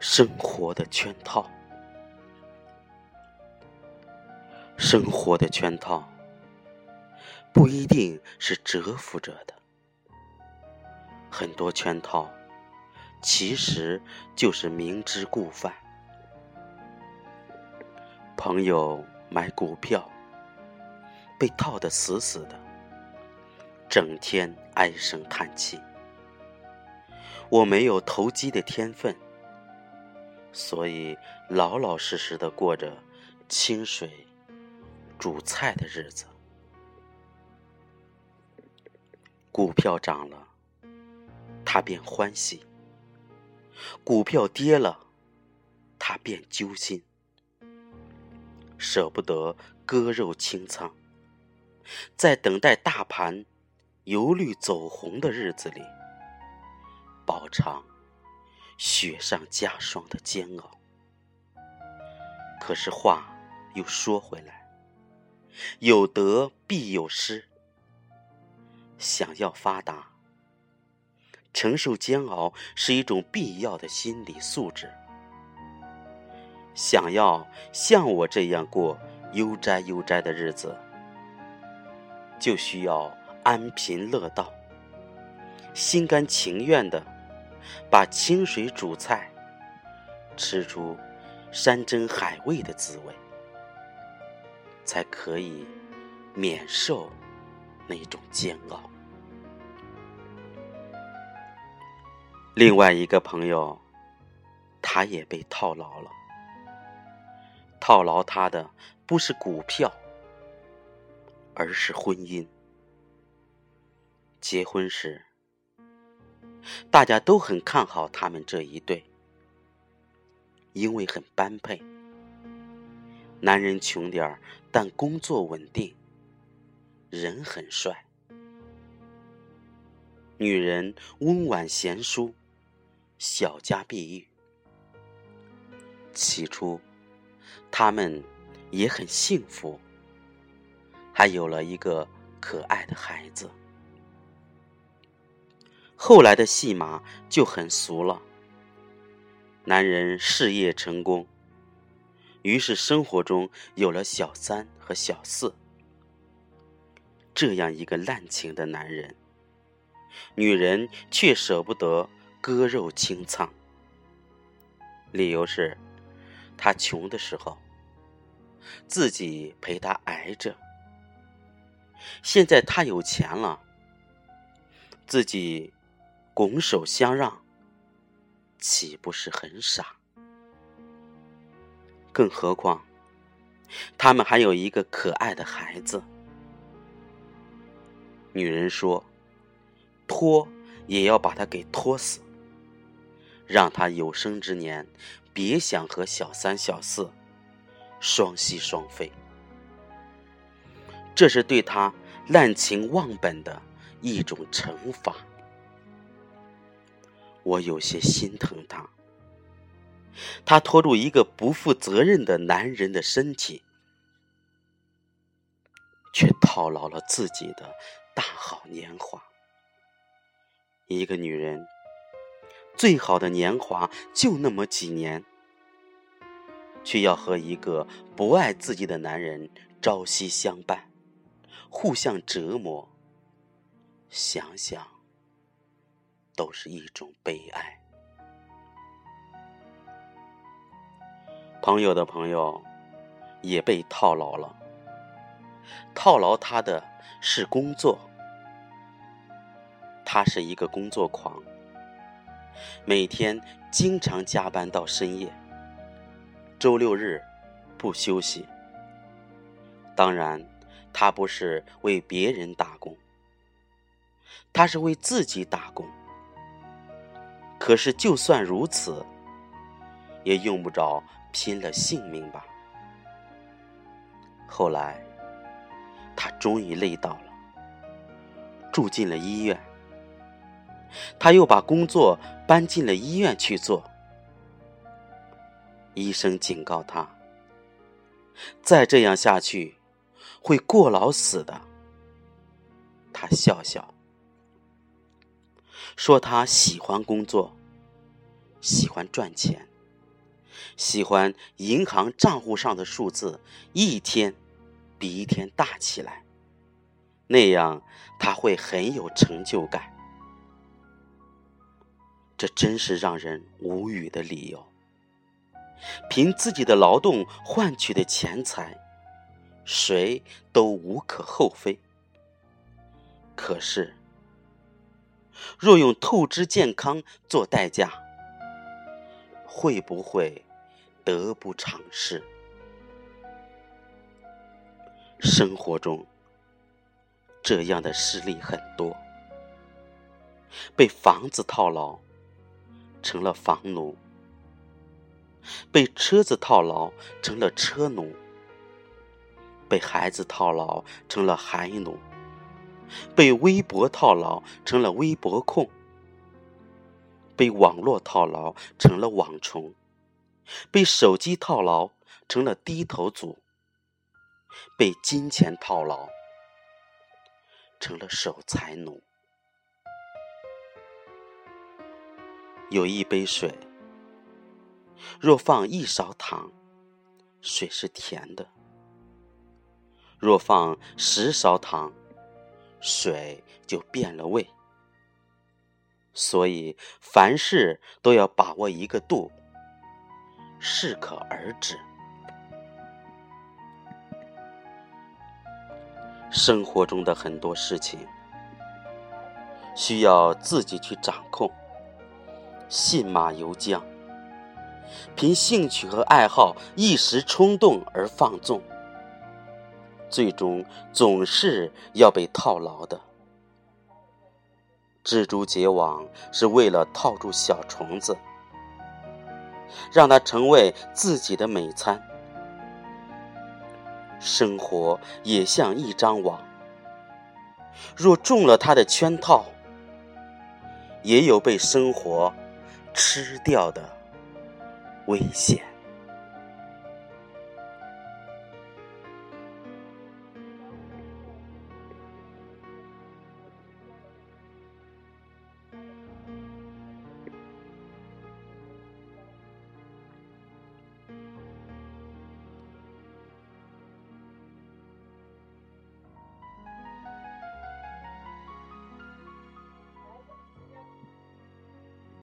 生活的圈套，生活的圈套不一定是蛰伏着的，很多圈套其实就是明知故犯。朋友买股票被套得死死的，整天唉声叹气。我没有投机的天分。所以，老老实实的过着清水煮菜的日子。股票涨了，他便欢喜；股票跌了，他便揪心，舍不得割肉清仓。在等待大盘由绿走红的日子里，饱尝。雪上加霜的煎熬。可是话又说回来，有得必有失。想要发达，承受煎熬是一种必要的心理素质。想要像我这样过悠哉悠哉的日子，就需要安贫乐道，心甘情愿的。把清水煮菜，吃出山珍海味的滋味，才可以免受那种煎熬。另外一个朋友，他也被套牢了。套牢他的不是股票，而是婚姻。结婚时。大家都很看好他们这一对，因为很般配。男人穷点儿，但工作稳定，人很帅；女人温婉贤淑，小家碧玉。起初，他们也很幸福，还有了一个可爱的孩子。后来的戏码就很俗了。男人事业成功，于是生活中有了小三和小四，这样一个滥情的男人，女人却舍不得割肉清仓。理由是，他穷的时候，自己陪他挨着；现在他有钱了，自己。拱手相让，岂不是很傻？更何况，他们还有一个可爱的孩子。女人说：“拖也要把他给拖死，让他有生之年别想和小三小四双栖双飞。”这是对他滥情忘本的一种惩罚。我有些心疼他，他拖住一个不负责任的男人的身体，却套牢了自己的大好年华。一个女人最好的年华就那么几年，却要和一个不爱自己的男人朝夕相伴，互相折磨。想想。都是一种悲哀。朋友的朋友也被套牢了，套牢他的是工作。他是一个工作狂，每天经常加班到深夜，周六日不休息。当然，他不是为别人打工，他是为自己打工。可是，就算如此，也用不着拼了性命吧。后来，他终于累到了，住进了医院。他又把工作搬进了医院去做。医生警告他：再这样下去，会过劳死的。他笑笑。说他喜欢工作，喜欢赚钱，喜欢银行账户上的数字一天比一天大起来，那样他会很有成就感。这真是让人无语的理由。凭自己的劳动换取的钱财，谁都无可厚非。可是，若用透支健康做代价，会不会得不偿失？生活中这样的事例很多，被房子套牢。成了房奴，被车子套牢成了车奴，被孩子套牢成了孩奴，被微博套牢成了微博控，被网络套牢成了网虫，被手机套牢成了低头族，被金钱套牢成了守财奴。有一杯水，若放一勺糖，水是甜的；若放十勺糖，水就变了味。所以凡事都要把握一个度，适可而止。生活中的很多事情，需要自己去掌控。信马由缰，凭兴趣和爱好一时冲动而放纵，最终总是要被套牢的。蜘蛛结网是为了套住小虫子，让它成为自己的美餐。生活也像一张网，若中了它的圈套，也有被生活。吃掉的危险。